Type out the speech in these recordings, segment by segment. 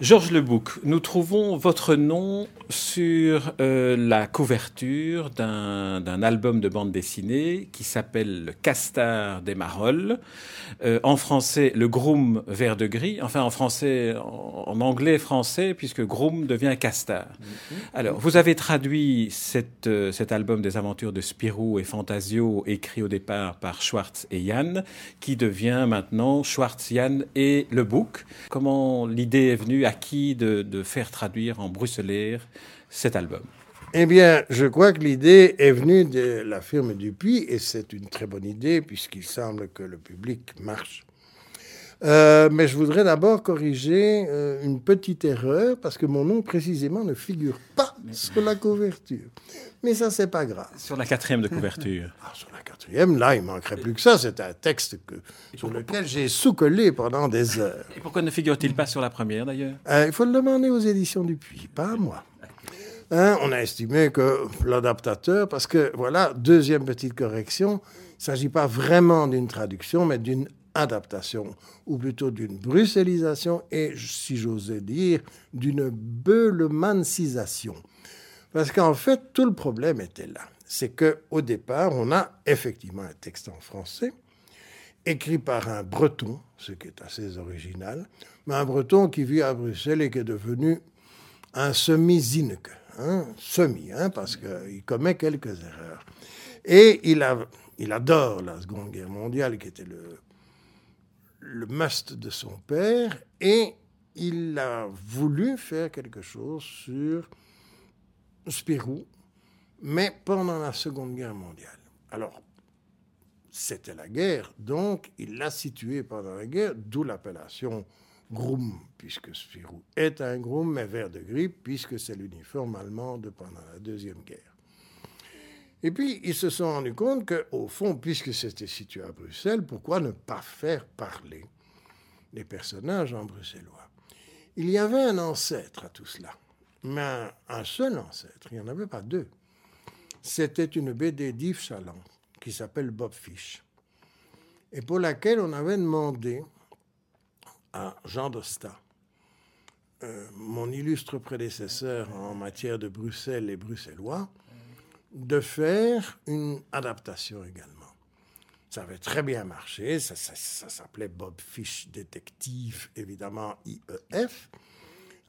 Georges Lebouc, nous trouvons votre nom sur euh, la couverture d'un album de bande dessinée qui s'appelle Le Castard des Marolles. Euh, en français, Le Groom vert de gris. Enfin, en français, en, anglais français, puisque Groom devient Castard. Mm-hmm. Alors, vous avez traduit cette, euh, cet album des aventures de Spirou et Fantasio, écrit au départ par Schwartz et Yann, qui devient maintenant Schwartz, Yann et Lebouc. Comment l'idée est venue à qui de, faire traduire en bruxellaire cet album eh bien, je crois que l'idée est venue de la firme Dupuis, et c'est une très bonne idée, puisqu'il semble que le public marche. Euh, mais je voudrais d'abord corriger euh, une petite erreur, parce que mon nom précisément ne figure pas sur la couverture. Mais ça, c'est pas grave. Sur la quatrième de couverture. Ah, sur la quatrième, là, il manquerait plus que ça. C'est un texte que, sur lequel j'ai sous-collé pendant des heures. Et pourquoi ne figure-t-il pas sur la première, d'ailleurs? Euh, Il faut le demander aux éditions Dupuis, pas à moi. Hein, on a estimé que l'adaptateur, parce que, voilà, deuxième petite correction, il ne s'agit pas vraiment d'une traduction, mais d'une adaptation, ou plutôt d'une bruxellisation, et, si j'osais dire, d'une beulemancisation. Parce qu'en fait, tout le problème était là. C'est qu'au départ, on a effectivement un texte en français, écrit par un breton, ce qui est assez original, mais un breton qui vit à Bruxelles et qui est devenu un semi-zineke, hein, semi, hein, parce qu'il commet quelques erreurs. Et il adore la Seconde Guerre mondiale, qui était le, le must de son père, et il a voulu faire quelque chose sur Spirou, mais pendant la Seconde Guerre mondiale. Alors, c'était la guerre, donc il l'a situé pendant la guerre, d'où l'appellation Groom, puisque Spirou est un Groom, mais vert de gris, puisque c'est l'uniforme allemand de pendant la Deuxième Guerre. Et puis, ils se sont rendus compte qu'au fond, puisque c'était situé à Bruxelles, pourquoi ne pas faire parler les personnages en bruxellois? Il y avait un ancêtre à tout cela mais un, seul ancêtre, il n'y en avait pas deux. C'était une BD d'Yves Chaland qui s'appelle Bob Fish, et pour laquelle on avait demandé à Jean Dosta, euh, mon illustre prédécesseur en matière de Bruxelles et bruxellois, de faire une adaptation également. Ça avait très bien marché, ça, ça s'appelait Bob Fish Détective, évidemment IEF,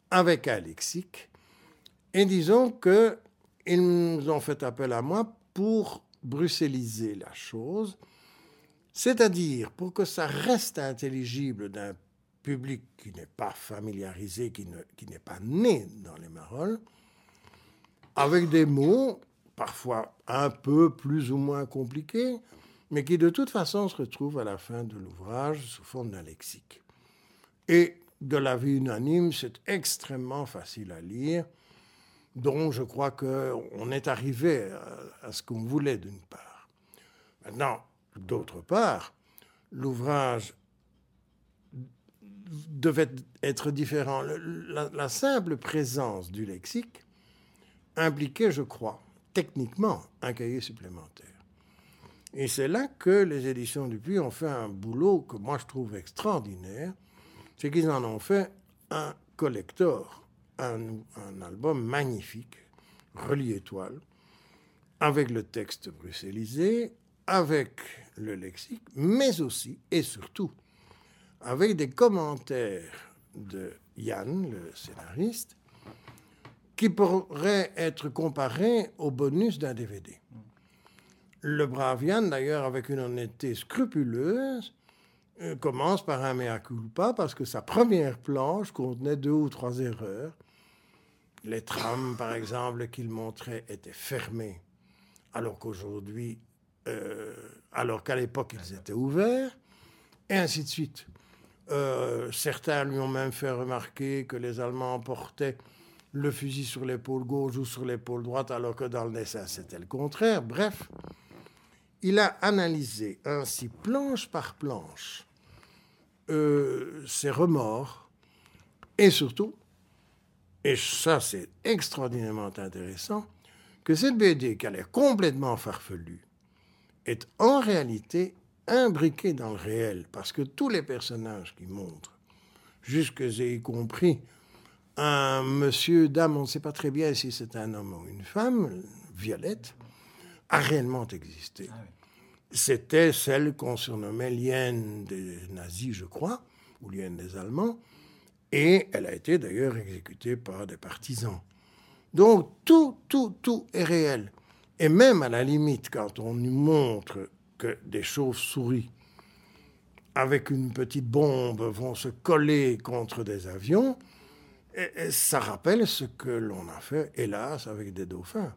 avec un lexique et disons qu'ils nous ont fait appel à moi pour bruxelliser la chose, c'est-à-dire pour que ça reste intelligible d'un public qui n'est pas familiarisé, qui, n'est pas né dans les Marolles, avec des mots parfois un peu plus ou moins compliqués, mais qui de toute façon se retrouvent à la fin de l'ouvrage sous forme d'un lexique. Et de la vie unanime, c'est extrêmement facile à lire dont je crois qu'on est arrivé à, ce qu'on voulait d'une part. Maintenant, d'autre part, l'ouvrage devait être différent. La, simple présence du lexique impliquait, je crois, techniquement, un cahier supplémentaire. Et c'est là que les éditions Dupuis ont fait un boulot que moi je trouve extraordinaire, c'est qu'ils en ont fait un collector un, album magnifique, relié étoile, avec le texte bruxellisé, avec le lexique, mais aussi et surtout avec des commentaires de Yann, le scénariste, qui pourraient être comparés au bonus d'un DVD. Le brave Yann, d'ailleurs, avec une honnêteté scrupuleuse, euh, commence par un mea culpa parce que sa première planche contenait deux ou trois erreurs les trams, par exemple, qu'il montrait étaient fermés, alors qu'aujourd'hui, euh, alors qu'à l'époque, ils étaient ouverts, et ainsi de suite. Euh, certains lui ont même fait remarquer que les Allemands portaient le fusil sur l'épaule gauche ou sur l'épaule droite, alors que dans le dessin, c'était le contraire. Bref, il a analysé ainsi, planche par planche, euh, ses remords et surtout, et ça c'est extraordinairement intéressant, que cette BD qui a l'air complètement farfelue est en réalité imbriquée dans le réel, parce que tous les personnages qui montrent, jusque y compris un monsieur, dame, on ne sait pas très bien si c'est un homme ou une femme, Violette, a réellement existé. Ah C'était celle qu'on surnommait l'hyène des nazis, je crois, ou l'hyène des Allemands, et elle a été d'ailleurs exécutée par des partisans. Donc tout, tout, tout est réel. Et même à la limite, quand on nous montre que des chauves-souris avec une petite bombe vont se coller contre des avions, et, ça rappelle ce que l'on a fait, hélas, avec des dauphins.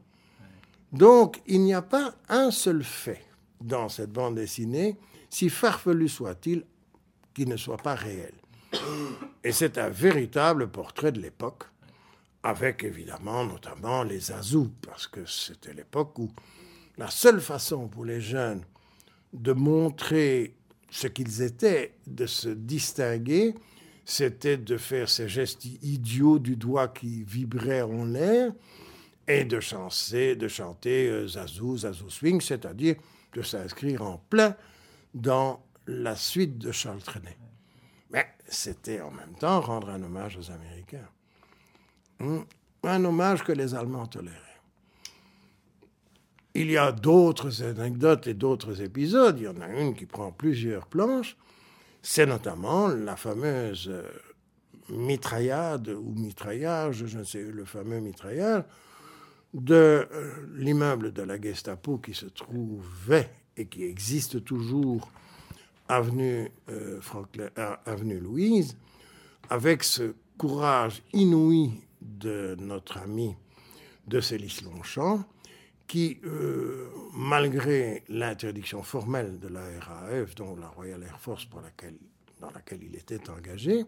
Donc, il n'y a pas un seul fait dans cette bande dessinée, si farfelu soit-il, qui ne soit pas réel. Et c'est un véritable portrait de l'époque, avec évidemment notamment les Azous, parce que c'était l'époque où la seule façon pour les jeunes de montrer ce qu'ils étaient, de se distinguer, c'était de faire ces gestes idiots du doigt qui vibraient en l'air et de chanter, de chanter euh, Zazou, Zazou Swing, c'est-à-dire de s'inscrire en plein dans la suite de Charles Trenet. Mais c'était en même temps rendre un hommage aux Américains. Hmm? Un hommage que les Allemands toléraient. Il y a d'autres anecdotes et d'autres épisodes. Il y en a une qui prend plusieurs planches c'est notamment la fameuse euh, mitraillade ou mitraillage, je ne sais, le fameux mitraillage de euh, l'immeuble de la Gestapo qui se trouvait et qui existe toujours avenue, euh, avenue Louise, avec ce courage inouï de notre ami de Célis Longchamp, qui, euh, malgré l'interdiction formelle de la RAF, dont la Royal Air Force dans laquelle il était engagé,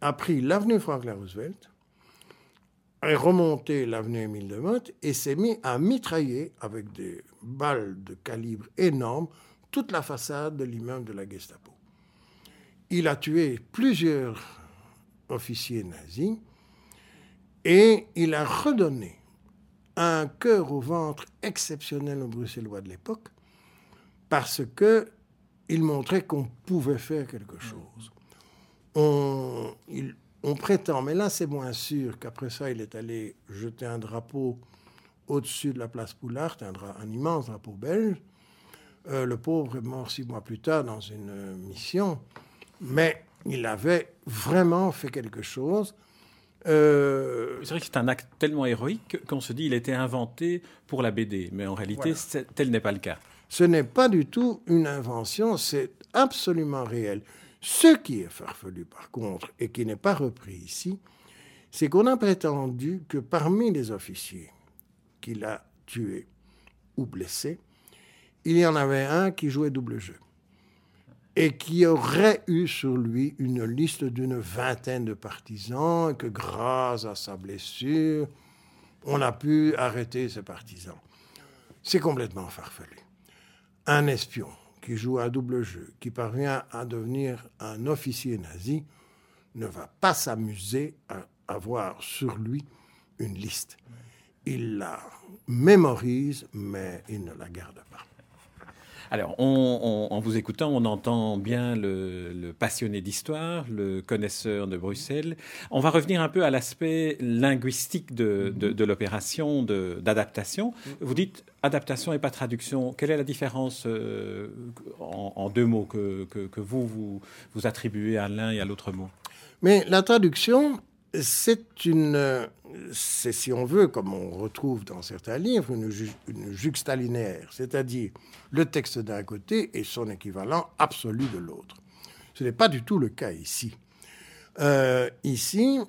a pris l'avenue Franklin Roosevelt, est remonté l'avenue Émile de Motte et s'est mis à mitrailler avec des balles de calibre énorme toute la façade de l'immeuble de la Gestapo. Il a tué plusieurs officiers nazis et il a redonné un cœur au ventre exceptionnel aux Bruxellois de l'époque, parce que il montrait qu'on pouvait faire quelque chose. On, prétend, mais là c'est moins sûr, qu'après ça il est allé jeter un drapeau au-dessus de la place Poulart, un, immense drapeau belge. Euh, le pauvre est mort six mois plus tard dans une mission, mais il avait vraiment fait quelque chose euh, c'est vrai que c'est un acte tellement héroïque qu'on se dit qu'il était inventé pour la BD, mais en réalité, tel n'est pas le cas. Ce n'est pas du tout une invention, c'est absolument réel. Ce qui est farfelu, par contre, et qui n'est pas repris ici, c'est qu'on a prétendu que parmi les officiers qu'il a tués ou blessés, il y en avait un qui jouait double jeu et qui aurait eu sur lui une liste d'une vingtaine de partisans, et que grâce à sa blessure, on a pu arrêter ces partisans. C'est complètement farfelu. Un espion qui joue un double jeu, qui parvient à devenir un officier nazi, ne va pas s'amuser à avoir sur lui une liste. Il la mémorise, mais il ne la garde pas. Alors, en vous écoutant, on entend bien le, passionné d'histoire, le connaisseur de Bruxelles. On va revenir un peu à l'aspect linguistique de, l'opération d'adaptation. Vous dites adaptation et pas traduction. Quelle est la différence euh, en, deux mots que, vous, vous, vous attribuez à l'un et à l'autre mot? Mais la traduction, c'est une, c'est si on veut, comme on retrouve dans certains livres, une, une juxtalinéaire, c'est-à-dire le texte d'un côté et son équivalent absolu de l'autre. Ce n'est pas du tout le cas ici. Euh, ici,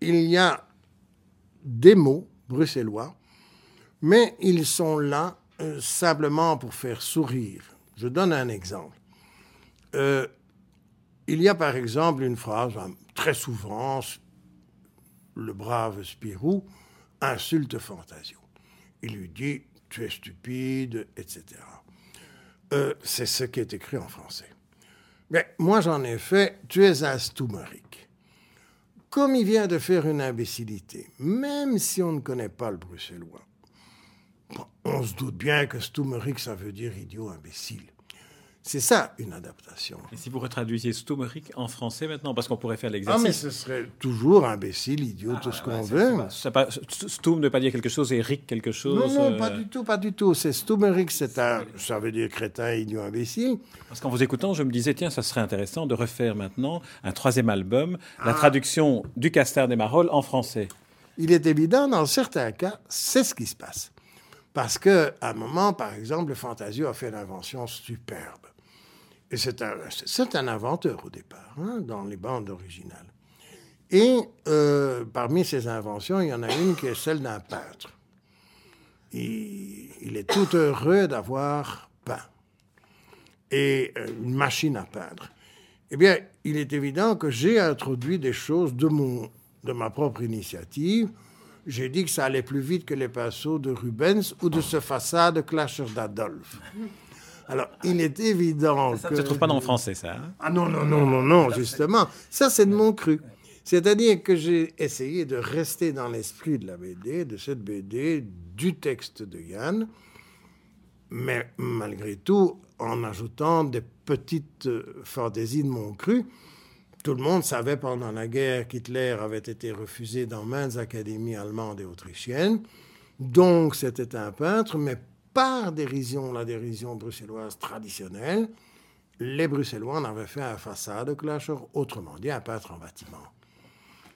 il y a des mots bruxellois, mais ils sont là euh, simplement pour faire sourire. Je donne un exemple. Euh, il y a par exemple une phrase, très souvent, le brave Spirou insulte Fantasio. Il lui dit Tu es stupide, etc. Euh, c'est ce qui est écrit en français. Mais moi, j'en ai fait Tu es un stoumerique. Comme il vient de faire une imbécilité, même si on ne connaît pas le bruxellois, on se doute bien que stoumerique, ça veut dire idiot, imbécile. C'est ça, une adaptation. Et si vous retraduisiez Stumeric en français maintenant, parce qu'on pourrait faire Ah, l'exercice. mais ce serait toujours imbécile, idiot, tout ce qu'on veut. C'est pas- Stum ne veut pas dire quelque chose et Rick quelque chose. Non, non, euh, pas du tout, pas du tout. C'est Stumeric, c'est un, ça veut dire crétin, idiot, imbécile. Parce qu'en vous écoutant, je me disais, tiens, ça serait intéressant de refaire maintenant un troisième album, Ah. la traduction du Castard des Marolles en français. Il est évident, dans certains cas, c'est ce qui se passe. Parce qu'à un moment, par exemple, le Fantasio a fait une invention superbe. C'est un, inventeur au départ, hein, dans les bandes originales. Et euh, parmi ces inventions, il y en a une qui est celle d'un peintre. Il, il est tout heureux d'avoir peint. Et euh, une machine à peindre. Eh bien, il est évident que j'ai introduit des choses de, mon, de ma propre initiative. J'ai dit que ça allait plus vite que les pinceaux de Rubens ou de ce façade Clasher d'Adolphe. Alors, il est évident Ça que... ne se trouve pas dans le français, ça. hein Ah non, non, non, non, non, justement. Ça, c'est de mon cru. C'est-à-dire que j'ai essayé de rester dans l'esprit de la BD, de cette BD, du texte de Yann, mais malgré tout, en ajoutant des petites euh, fantaisies de mon cru. Tout le monde savait pendant la guerre qu'Hitler avait été refusé dans maintes académies allemandes et autrichiennes. Donc, c'était un peintre, mais par dérision, la dérision bruxelloise traditionnelle, les Bruxellois en avaient fait un façade clasher, autrement dit un peintre en bâtiment.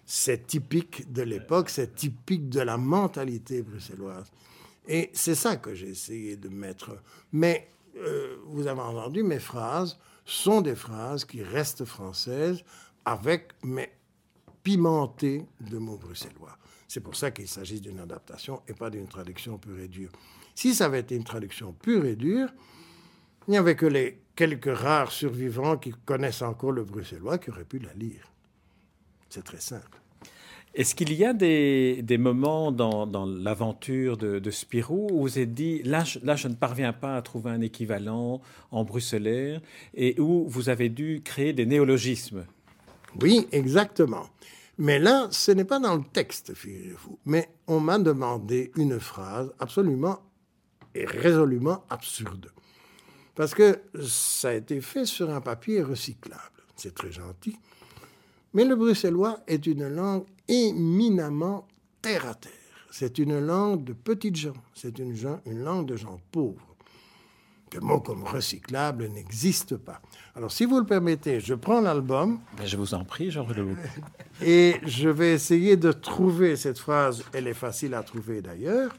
C'est typique de l'époque, c'est typique de la mentalité bruxelloise. Et c'est ça que j'ai essayé de mettre. Mais euh, vous avez entendu, mes phrases sont des phrases qui restent françaises avec, mais pimentées de mots bruxellois. C'est pour ça qu'il s'agit d'une adaptation et pas d'une traduction pure et dure. Si ça avait été une traduction pure et dure, il n'y avait que les quelques rares survivants qui connaissent encore le bruxellois qui auraient pu la lire. C'est très simple. Est-ce qu'il y a des, des moments dans, dans l'aventure de, de Spirou où vous êtes dit, là je, là, je ne parviens pas à trouver un équivalent en bruxellaire et où vous avez dû créer des néologismes? Oui, exactement. Mais là, ce n'est pas dans le texte, figurez-vous. Mais on m'a demandé une phrase absolument et résolument absurde. Parce que ça a été fait sur un papier recyclable. C'est très gentil. Mais le bruxellois est une langue éminemment terre à terre. C'est une langue de petites gens. C'est une, une langue de gens pauvres. Le mot comme recyclable n'existe pas. Alors, si vous le permettez, je prends l'album Ben, Je vous en prie, Georges Leloup. et je vais essayer de trouver cette phrase. Elle est facile à trouver d'ailleurs.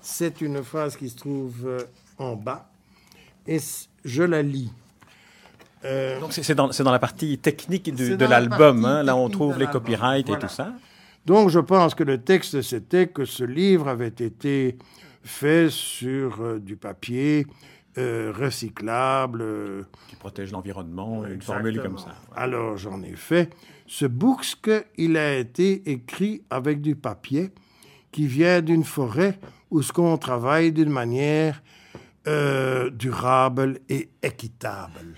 C'est une phrase qui se trouve euh, en bas. Et je la lis. Euh, Donc c'est dans, la partie technique du- de la l'album, partie hein, là on trouve les copyrights et tout ça. Donc je pense que le texte, c'était que ce livre avait été fait sur euh, du papier euh, recyclable. euh, Qui protège l'environnement, une formule comme ça. Alors j'en ai fait. Ce bouxque, il a été écrit avec du papier qui vient d'une forêt où ce qu'on travaille d'une manière euh, durable et équitable.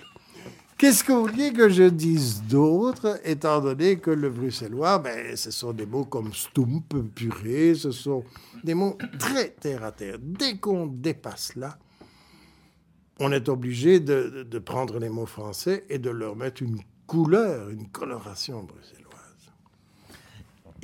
Qu'est-ce que vous vouliez que je dise d'autre, étant donné que le bruxellois, ben, ce sont des mots comme stump, purée, ce sont des mots très terre à terre. Dès qu'on dépasse là, on est obligé de, de- prendre les mots français et de leur mettre une couleur, une coloration bruxelloise.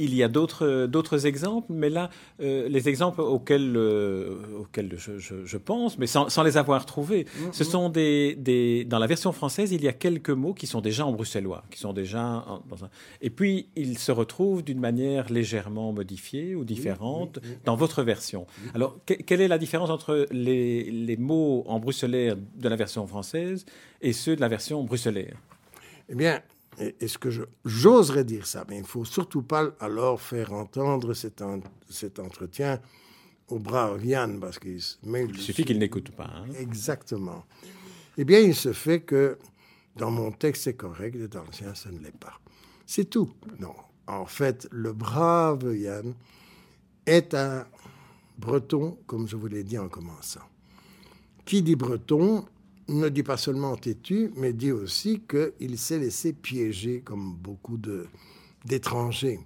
Il y a d'autres exemples, mais là, euh, les exemples auxquels, euh, auxquels je, je- je pense, mais sans, sans les avoir trouvés, ce sont des, des... Dans la version française, il y a quelques mots qui sont déjà en bruxellois, qui sont déjà... en- dans un- Et puis, ils se retrouvent d'une manière légèrement modifiée ou différente dans votre version. Alors, que- quelle est la différence entre les, les mots en bruxellaire de la version française et ceux de la version bruxellaire? Eh bien, est-ce que je- j'oserais dire ça Mais il ne faut surtout pas alors faire entendre cet, en- cet entretien au brave Yann, parce qu'il Il suffit qu'il n'écoute pas. hein. Exactement. Eh bien, il se fait que dans mon texte, c'est correct, et dans le sien, ce ne l'est pas. C'est tout. Non. en fait, le brave Yann est un breton, comme je vous l'ai dit en commençant. Qui dit breton ne dit pas seulement têtu, mais dit aussi qu'il s'est laissé piéger comme beaucoup d'étrangers.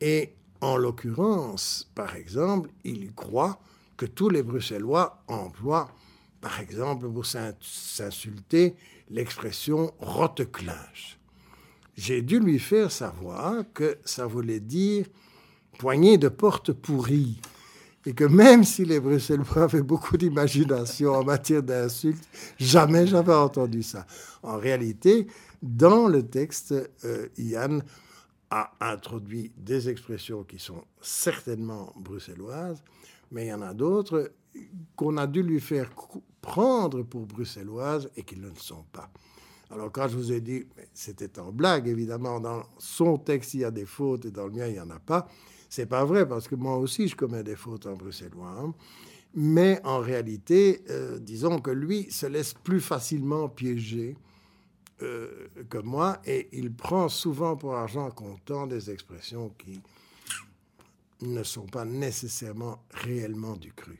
Et en l'occurrence, par exemple, il croit que tous les Bruxellois emploient, par exemple, pour s'insulter, l'expression roteclinge. J'ai dû lui faire savoir que ça voulait dire poignée de porte pourrie et que même si les Bruxellois avaient beaucoup d'imagination en matière d'insultes, jamais j'avais entendu ça. En réalité, dans le texte, euh, Yann a introduit des expressions qui sont certainement bruxelloises, mais il y en a d'autres qu'on a dû lui faire prendre pour bruxelloises et qui ne le sont pas. Alors quand je vous ai dit, c'était en blague, évidemment, dans son texte il y a des fautes et dans le mien il n'y en a pas, c'est pas vrai, parce que moi aussi, je commets des fautes en bruxellois. Hein. Mais en réalité, euh, disons que lui se laisse plus facilement piéger euh, que moi, et il prend souvent pour argent comptant des expressions qui ne sont pas nécessairement réellement du cru.